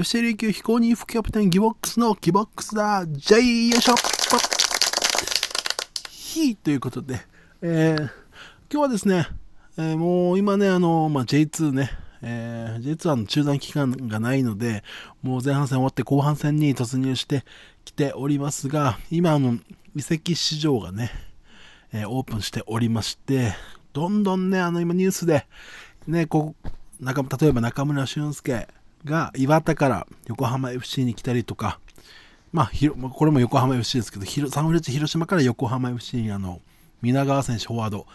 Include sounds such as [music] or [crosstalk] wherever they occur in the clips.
FC 琉球非公認副キャプテンギボックスのギボックスだ。J よいしょひーということで、えー、今日はですね、えー、もう今ね、あの、まあ、J2 ね、えー、J2 はの中断期間がないので、もう前半戦終わって後半戦に突入してきておりますが、今、あの、移籍市場がね、えー、オープンしておりまして、どんどんね、あの、今ニュースで、ね、こう、例えば中村俊輔が岩田から横浜 FC に来たりとか、まあ、これも横浜 FC ですけど、サンフレッチェ広島から横浜 FC にあの、皆川選手、フォワード、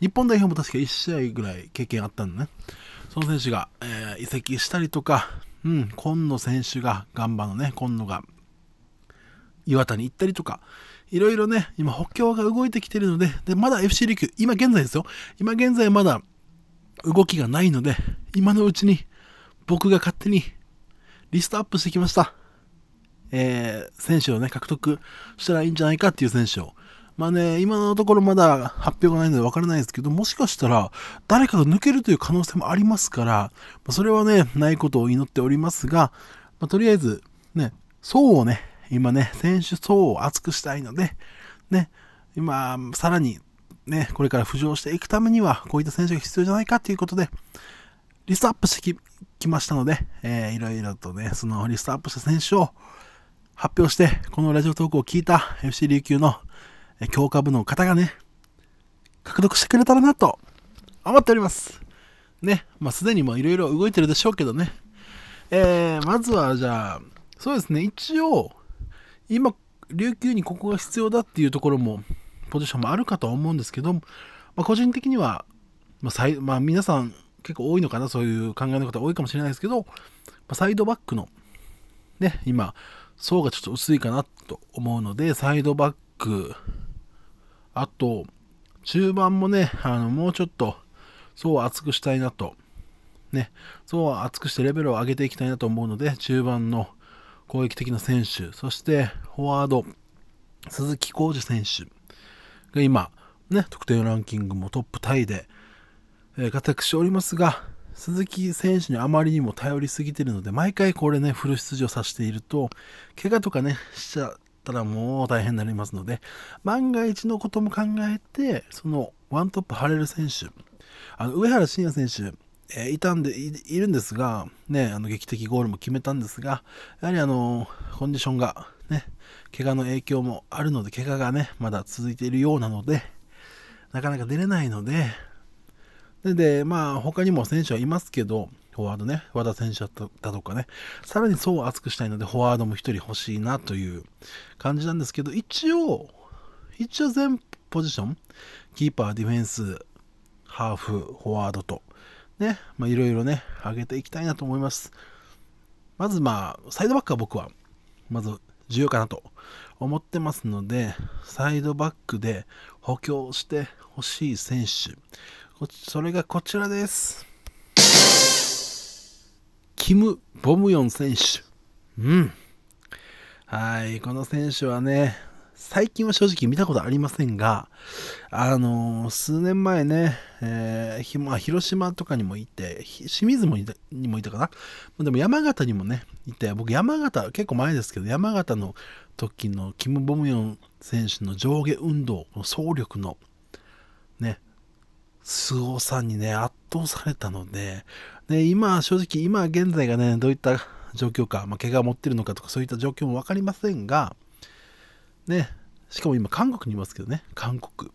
日本代表も確か1試合ぐらい経験あったんだね。その選手が、えー、移籍したりとか、うん、今野選手が、ガンバのね、今野が、岩田に行ったりとか、いろいろね、今補強が動いてきてるので、で、まだ FC リーグ、今現在ですよ。今現在まだ動きがないので、今のうちに僕が勝手にリストアップしてきました。えー、選手をね、獲得したらいいんじゃないかっていう選手を。まあね、今のところまだ発表がないのでわからないですけど、もしかしたら誰かが抜けるという可能性もありますから、ま、それはね、ないことを祈っておりますが、まあ、とりあえず、ね、層をね、今ね、選手層を厚くしたいので、ね、今、さらにね、これから浮上していくためには、こういった選手が必要じゃないかということで、リストアップしてきましたので、えー、いろいろとね、そのリストアップした選手を発表して、このラジオトークを聞いた FC 琉球の強化部の方がね、獲得してくれたらなと思っております。ね、まあ、すでにもいろいろ動いてるでしょうけどね。えー、まずはじゃあ、そうですね、一応、今、琉球にここが必要だっていうところも、ポジションもあるかとは思うんですけど、まあ、個人的には、まあまあ、皆さん結構多いのかな、そういう考えの方多いかもしれないですけど、ま、サイドバックの、ね、今、層がちょっと薄いかなと思うので、サイドバック、あと、中盤もね、あの、もうちょっと、層を厚くしたいなと、ね、層を厚くしてレベルを上げていきたいなと思うので、中盤の攻撃的な選手、そしてフォワード、鈴木浩二選手が今、ね、得点ランキングもトップタイで、えー、活躍しておりますが、鈴木選手にあまりにも頼りすぎてるので、毎回これね、フル出場させていると、怪我とかね、しちゃったらもう大変になりますので、万が一のことも考えて、そのワントップ張れる選手、あの上原晋也選手、えー、いたんでい、いるんですが、ね、あの劇的ゴールも決めたんですが、やはりあの、コンディションがね、怪我の影響もあるので、怪我がね、まだ続いているようなので、なかなか出れないので、で、まあ、他にも選手はいますけど、フォワードね、和田選手だとかね、さらにそう熱くしたいので、フォワードも1人欲しいなという感じなんですけど、一応、一応全ポジション、キーパー、ディフェンス、ハーフ、フォワードと、ね、まあいろいろね、上げていきたいなと思います。まずまあ、サイドバックは僕は、まず重要かなと思ってますので、サイドバックで補強してほしい選手、それがこちらです。キム・ボムヨン選手。うん。はい、この選手はね、最近は正直見たことありませんが、あのー、数年前ね、えー、まあ、広島とかにもいて、清水もいたにもいたかな？でも山形にもね、いて、僕山形、結構前ですけど、山形の時のキム・ボムヨン選手の上下運動、の総力のね、凄さにね、圧倒されたので、で、今、正直、今現在がね、どういった状況か、まあ、怪我を持ってるのかとか、そういった状況も分かりませんが、ね、しかも今、韓国にいますけどね、韓国。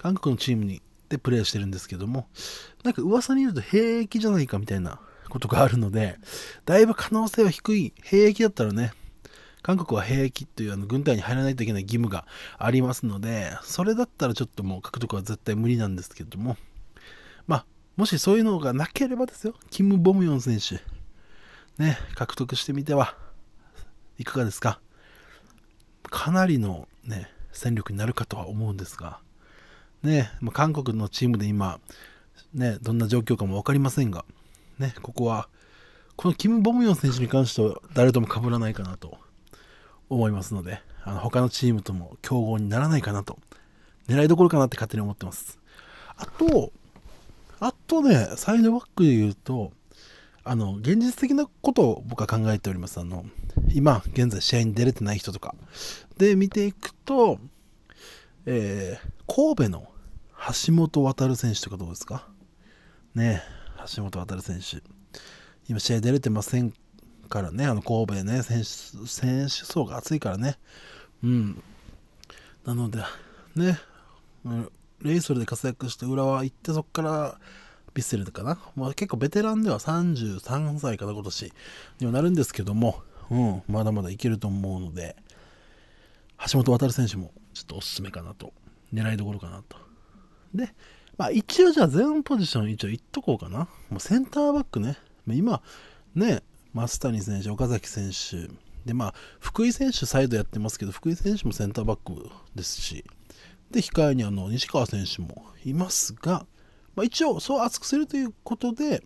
韓国のチームにでプレーしてるんですけども、なんか噂によると兵役じゃないかみたいなことがあるので、だいぶ可能性は低い。兵役だったらね、韓国は兵役というあの軍隊に入らないといけない義務がありますので、それだったらちょっともう獲得は絶対無理なんですけども、まあ、もしそういうのがなければですよ、キム・ボムヨン選手、ね、獲得してみてはいかがですか？かなりのね、戦力になるかとは思うんですが、ね、ま、韓国のチームで今、ね、どんな状況かも分かりませんが、ね、ここは、このキム・ボムヨン選手に関しては誰とも被らないかなと思いますので、あの他のチームとも競合にならないかなと、狙いどころかなって勝手に思ってます。あと、あとね、サイドバックで言うと、あの、現実的なことを僕は考えております。あの、今、現在試合に出れてない人とか。で、見ていくと、えー、神戸の橋本航選手とかどうですか？ね橋本航選手。今、試合出れてませんからね、あの、神戸ね、選手、選手層が厚いからね。うん。なので、ね、レイソルで活躍して浦和行って、そこからビッセルかな、まあ、結構ベテランでは33歳かな、今年にはなるんですけども、うん、まだまだいけると思うので、橋本航選手もちょっとおすすめかなと、狙いどころかなと。で、まあ、一応じゃあ全ポジション一応いっとこうかな。もうセンターバックね、今、ね、増谷選手、岡崎選手、で、まあ、福井選手サイドやってますけど、福井選手もセンターバックですし、で、控えにあの西川選手もいますが、まあ、一応そう熱くするということで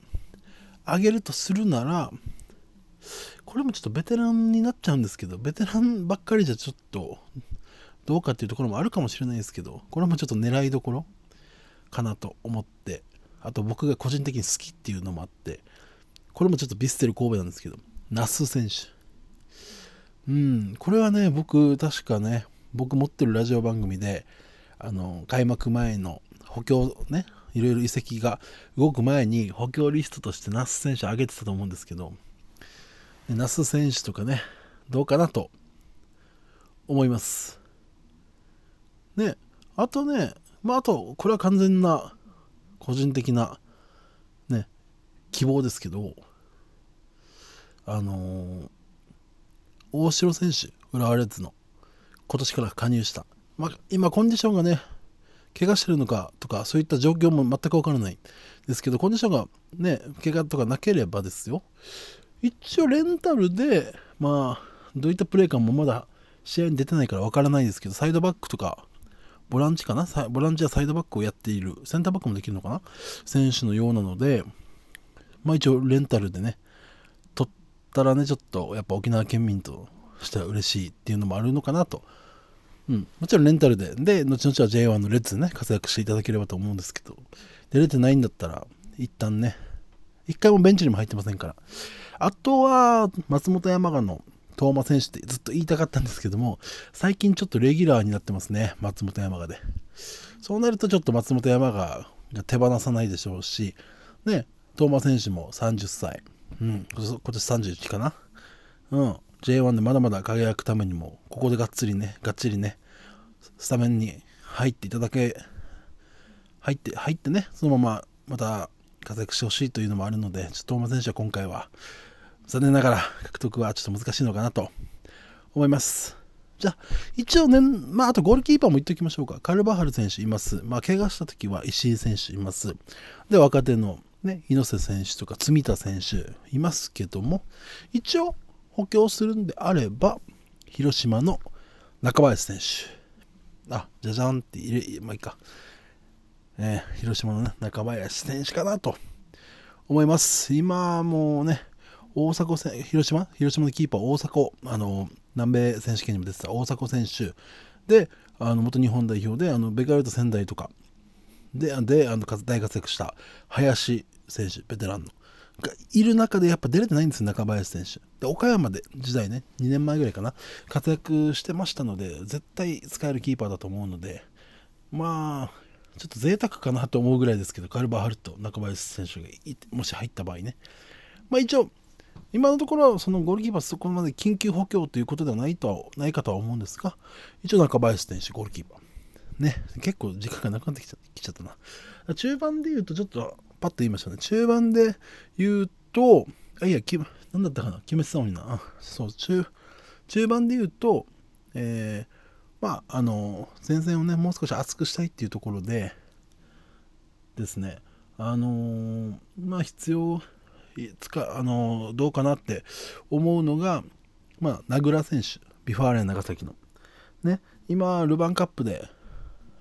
上げるとするならこれもちょっとベテランになっちゃうんですけどベテランばっかりじゃちょっとどうかっていうところもあるかもしれないですけどこれもちょっと狙いどころかなと思ってあと僕が個人的に好きっていうのもあってこれもちょっとビステル神戸なんですけど那須選手。うんこれはね僕確かね僕持ってるラジオ番組であの開幕前の補強ねいろいろ移籍が動く前に補強リストとして那須選手挙げてたと思うんですけど那須選手とかねどうかなと思います。ねあとねまああとこれは完全な個人的な希望ですけどあのー、大城選手浦和レッズの今年から加入した、まあ、今コンディションがね怪我してるのかとかそういった状況も全くわからないですけどコンディションがね怪我とかなければですよ。一応レンタルでまあどういったプレー感もまだ試合に出てないからわからないですけどサイドバックとかボランチかな？ボランチやサイドバックをやっているセンターバックもできるのかな？選手のようなのでまあ一応レンタルでね取ったらねちょっとやっぱ沖縄県民としては嬉しいっていうのもあるのかなとうん、もちろんレンタルで、で、後々は J1 のレッズでね、活躍していただければと思うんですけど、出れてないんだったら、一旦ね、一回もベンチにも入ってませんから。あとは、松本山雅の東馬選手ってずっと言いたかったんですけども、最近ちょっとレギュラーになってますね、松本山雅で。そうなるとちょっと松本山雅が手放さないでしょうし、ね、東馬選手も30歳、うん、今年31かな。うん、J1 でまだまだ輝くためにも、ここでがっつりね、がっちりね、スタメンに入っていただけ、入って、入ってね、そのまままた活躍してほしいというのもあるので、ちょっと大間選手は今回は、残念ながら獲得はちょっと難しいのかなと思います。じゃあ、一応ね、まあ、あとゴールキーパーも言っておきましょうか。カルバハル選手います。まあ、怪我した時は石井選手います。で、若手のね、猪瀬選手とか積田選手いますけども、一応、補強するんであれば、広島の中林選手。あ、じゃじゃんって入れ、まあいいか。えー、広島の、ね、中林選手かなと思います。今もうね、大迫選広島？広島のキーパー大迫、あの、南米選手権にも出てた大迫選手で、あの元日本代表で、あのベガルト仙台とかで、であの大活躍した林選手、ベテランの。がいる中でやっぱ出れてないんですよ、中林選手。で、岡山で時代ね、2年前ぐらいかな、活躍してましたので、絶対使えるキーパーだと思うので、まあ、ちょっと贅沢かなと思うぐらいですけど、カルバーハルト、中林選手がもし入った場合ね。まあ一応、今のところはそのゴールキーパーそこまで緊急補強ということではないとはないかとは思うんですが、一応中林選手、ゴールキーパー。ね、結構時間がなくなってきちゃきちゃったな。中盤で言うとちょっとパッと言いましたね。中盤で言うと、あ、いや、なんだったかな？決めてたのにな。そう、中、中盤で言うと、えー、まあ、あの、前線をね、もう少し厚くしたいっていうところで、ですね、あのー、まあ、必要、つか、あのー、どうかなって思うのが、まあ、名倉選手、 V・ファーレン長崎の。ね、今、ルヴァンカップで、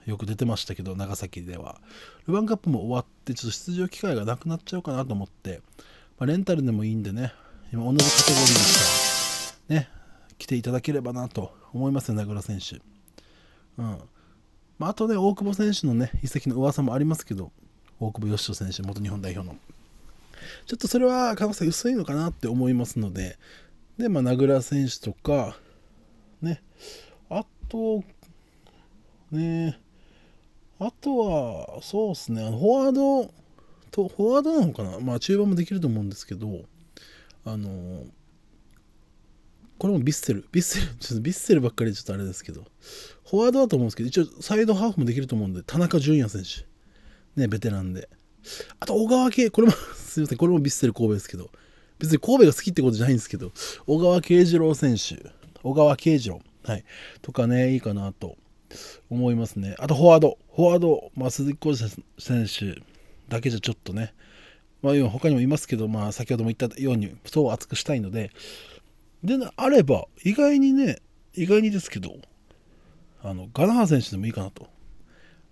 よく出てましたけど、長崎では。ルヴァンカップも終わって、ちょっと出場機会がなくなっちゃうかなと思って、まあ、レンタルでもいいんでね、今同じカテゴリーですか、ね、来ていただければなと思いますよ、名倉選手。うん。まあ、あとね、大久保選手のね、移籍の噂もありますけど、大久保嘉人選手、元日本代表の。ちょっとそれは可能性薄いのかなって思いますので、で、まあ、名倉選手とか、ね、あと、ね、あとは、そうですね、フォワードと、フォワードなのかな？まあ、中盤もできると思うんですけど、あの、これもビッセル、ビッセル、[laughs] ちょっとビッセルばっかりちょっとあれですけど、フォワードだと思うんですけど、一応サイドハーフもできると思うんで、田中純也選手。ね、ベテランで。あと、小川系、これも [laughs] すいません、これもビッセル神戸ですけど、別に神戸が好きってことじゃないんですけど、小川慶次郎選手、小川慶次郎、はい、とかね、いいかなと。思いますね。あと、フォワード、フォワード、まあ、鈴木浩二選手だけじゃちょっとね、まあ、他にもいますけど、まあ、先ほども言ったように、そう熱くしたいので、で、あれば、意外にね、意外にですけど、あの、ガナハ選手でもいいかなと。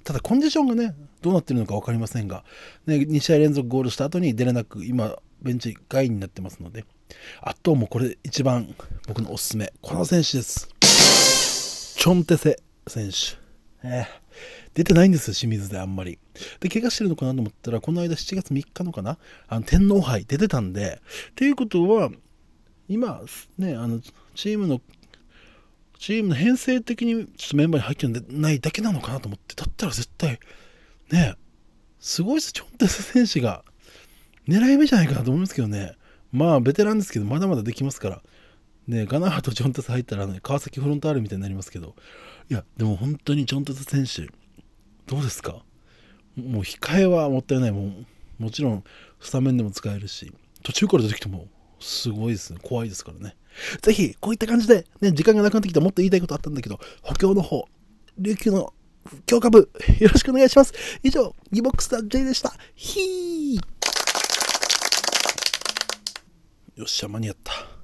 ただ、コンディションがね、どうなってるのか分かりませんが、ね、2試合連続ゴールした後に出れなく、今、ベンチ外になってますので、あともうこれ一番僕のおすすめ、この選手です。チョンテセ選手。えー、出てないんですよ、清水であんまり。で、怪我してるのかなと思ったら、この間7月3日のかな？あの天皇杯出てたんで、っていうことは、今、ね、あの、チームの、チームの編成的にちょっとメンバーに入ってないだけなのかなと思って、だったら絶対、ね、すごいです、チョンテセ選手が、狙い目じゃないかなと思いますけどね。まあ、ベテランですけど、まだまだできますから。ね、ガナハとジョンテス入ったらね、川崎フロンターレみたいになりますけど、いや、でも本当にジョンテス選手、どうですか？もう控えはもったいない。もう、もちろん、スタメンでも使えるし、途中から出てきても、すごいですね。怖いですからね。ぜひ、こういった感じで、ね、時間がなくなってきたらもっと言いたいことあったんだけど、補強の方、琉球の強化部、[laughs] よろしくお願いします。以上、ギボックスタ J でした。ひーよっしゃ、間に合った。